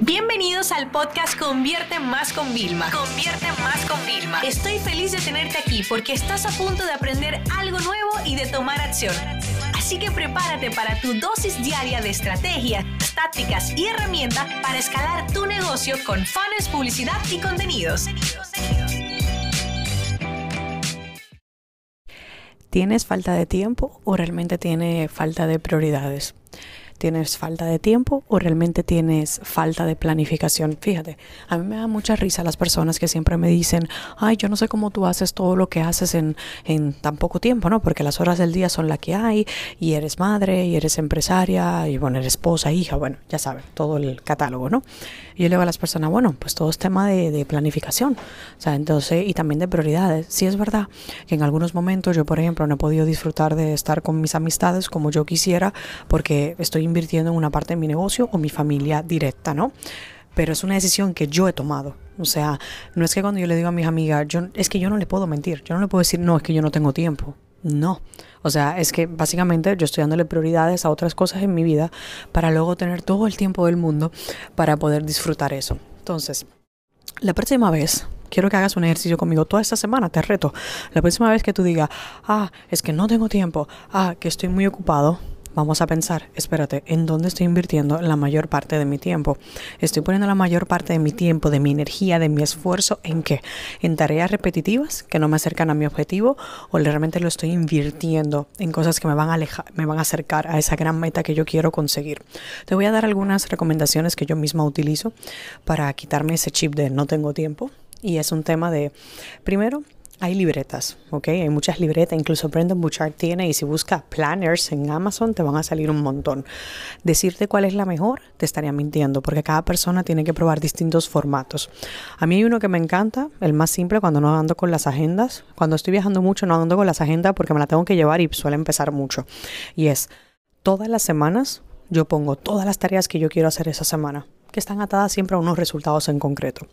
Bienvenidos al podcast Convierte Más con Vilma. Convierte Más con Vilma. Estoy feliz de tenerte aquí porque estás a punto de aprender algo nuevo y de tomar acción. Así que prepárate para tu dosis diaria de estrategias, tácticas y herramientas para escalar tu negocio con fans, publicidad y contenidos. ¿Tienes falta de tiempo o realmente tiene falta de prioridades? ¿Tienes falta de tiempo o realmente tienes falta de planificación? Fíjate, a mí me da mucha risa las personas que siempre me dicen, ay, yo no sé cómo tú haces todo lo que haces en, en tan poco tiempo, ¿no? Porque las horas del día son las que hay y eres madre y eres empresaria y bueno, eres esposa, hija, bueno, ya saben, todo el catálogo, ¿no? Y yo le digo a las personas, bueno, pues todo es tema de, de planificación, o sea, entonces, y también de prioridades. Sí es verdad que en algunos momentos yo, por ejemplo, no he podido disfrutar de estar con mis amistades como yo quisiera porque estoy invirtiendo en una parte de mi negocio o mi familia directa, ¿no? Pero es una decisión que yo he tomado. O sea, no es que cuando yo le digo a mis amigas, yo, es que yo no le puedo mentir, yo no le puedo decir, no, es que yo no tengo tiempo. No. O sea, es que básicamente yo estoy dándole prioridades a otras cosas en mi vida para luego tener todo el tiempo del mundo para poder disfrutar eso. Entonces, la próxima vez quiero que hagas un ejercicio conmigo toda esta semana, te reto. La próxima vez que tú digas, ah, es que no tengo tiempo, ah, que estoy muy ocupado, vamos a pensar, espérate, ¿en dónde estoy invirtiendo la mayor parte de mi tiempo? Estoy poniendo la mayor parte de mi tiempo, de mi energía, de mi esfuerzo, ¿en qué? ¿En tareas repetitivas que no me acercan a mi objetivo o realmente lo estoy invirtiendo en cosas que me van a me van a acercar a esa gran meta que yo quiero conseguir? Te voy a dar algunas recomendaciones que yo misma utilizo para quitarme ese chip de no tengo tiempo. Y es un tema de, primero, hay libretas, ¿ok? Hay muchas libretas, incluso Brendan Bouchard tiene y si buscas planners en Amazon te van a salir un montón. Decirte cuál es la mejor te estaría mintiendo porque cada persona tiene que probar distintos formatos. A mí hay uno que me encanta, el más simple cuando no ando con las agendas. Cuando estoy viajando mucho no ando con las agendas porque me la tengo que llevar y suele empezar mucho. Y es, todas las semanas yo pongo todas las tareas que yo quiero hacer esa semana que están atadas siempre a unos resultados en concreto.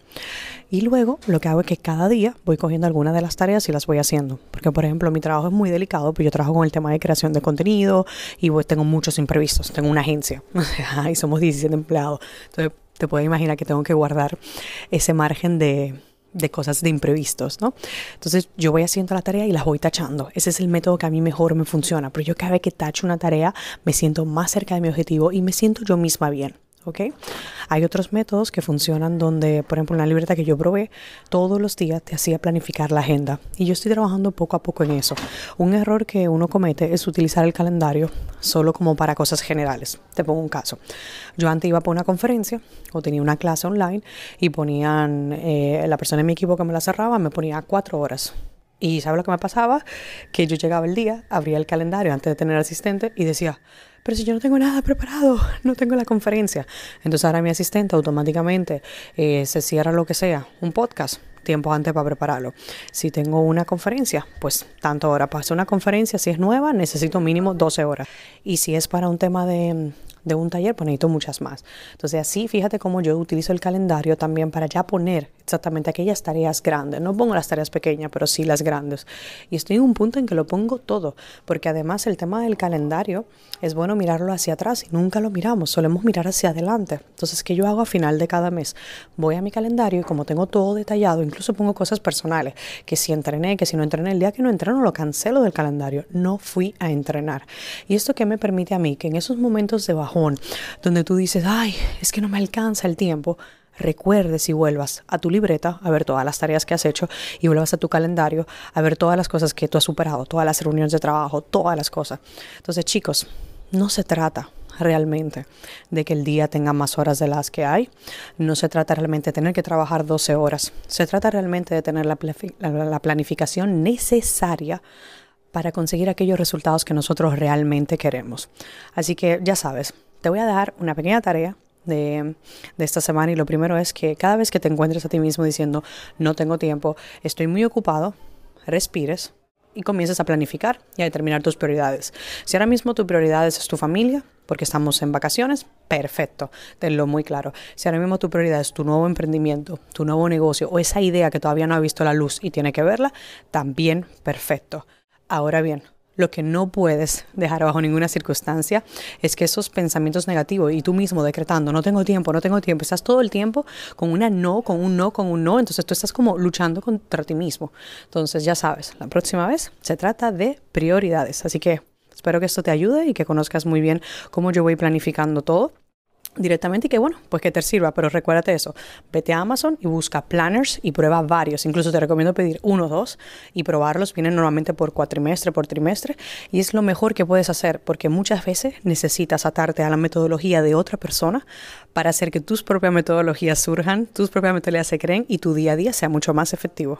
Y luego lo que hago es que cada día voy cogiendo algunas de las tareas y las voy haciendo. Porque, por ejemplo, mi trabajo es muy delicado, pues yo trabajo con el tema de creación de contenido y pues tengo muchos imprevistos. Tengo una agencia y somos 17 empleados. Entonces, te puedes imaginar que tengo que guardar ese margen de, de cosas de imprevistos, ¿no? Entonces yo voy haciendo la tarea y las voy tachando. Ese es el método que a mí mejor me funciona. Pero yo cada vez que tacho una tarea me siento más cerca de mi objetivo y me siento yo misma bien. ¿Ok? Hay otros métodos que funcionan donde, por ejemplo, en la libreta que yo probé, todos los días te hacía planificar la agenda. Y yo estoy trabajando poco a poco en eso. Un error que uno comete es utilizar el calendario solo como para cosas generales. Te pongo un caso. Yo antes iba por una conferencia o tenía una clase online y ponían, eh, la persona en mi equipo que me la cerraba me ponía cuatro horas. Y ¿sabes lo que me pasaba? Que yo llegaba el día, abría el calendario antes de tener asistente y decía, pero si yo no tengo nada preparado, no tengo la conferencia. Entonces ahora mi asistente automáticamente eh, se cierra lo que sea, un podcast, tiempo antes para prepararlo. Si tengo una conferencia, pues tanto hora para una conferencia, si es nueva, necesito mínimo 12 horas. Y si es para un tema de de un taller, pues necesito muchas más. Entonces así, fíjate cómo yo utilizo el calendario también para ya poner exactamente aquellas tareas grandes. No pongo las tareas pequeñas, pero sí las grandes. Y estoy en un punto en que lo pongo todo, porque además el tema del calendario es bueno mirarlo hacia atrás y nunca lo miramos, solemos mirar hacia adelante. Entonces, ¿qué yo hago a final de cada mes? Voy a mi calendario y como tengo todo detallado, incluso pongo cosas personales, que si entrené, que si no entrené, el día que no entreno lo cancelo del calendario, no fui a entrenar. Y esto que me permite a mí que en esos momentos de bajón, donde tú dices, ay, es que no me alcanza el tiempo, recuerdes y vuelvas a tu libreta a ver todas las tareas que has hecho y vuelvas a tu calendario a ver todas las cosas que tú has superado, todas las reuniones de trabajo, todas las cosas. Entonces, chicos, no se trata realmente de que el día tenga más horas de las que hay. No se trata realmente de tener que trabajar 12 horas. Se trata realmente de tener la, la planificación necesaria para conseguir aquellos resultados que nosotros realmente queremos. Así que ya sabes, te voy a dar una pequeña tarea de, esta semana y lo primero es que cada vez que te encuentres a ti mismo diciendo no tengo tiempo, estoy muy ocupado, respires y comiences a planificar y a determinar tus prioridades. Si ahora mismo tu prioridad es tu familia, porque estamos en vacaciones, perfecto, tenlo muy claro. Si ahora mismo tu prioridad es tu nuevo emprendimiento, tu nuevo negocio o esa idea que todavía no ha visto la luz y tiene que verla, también perfecto. Ahora bien, lo que no puedes dejar bajo ninguna circunstancia es que esos pensamientos negativos y tú mismo decretando, no tengo tiempo, no tengo tiempo, estás todo el tiempo con una no, con un no, con un no, entonces tú estás como luchando contra ti mismo. Entonces ya sabes, la próxima vez se trata de prioridades. Así que espero que esto te ayude y que conozcas muy bien cómo yo voy planificando todo directamente y que bueno, pues que te sirva, pero recuérdate eso, vete a Amazon y busca planners y prueba varios, incluso te recomiendo pedir uno o dos y probarlos, vienen normalmente por cuatrimestre, por trimestre. Y es lo mejor que puedes hacer porque muchas veces necesitas atarte a la metodología de otra persona para hacer que tus propias metodologías surjan, tus propias metodologías se creen y tu día a día sea mucho más efectivo.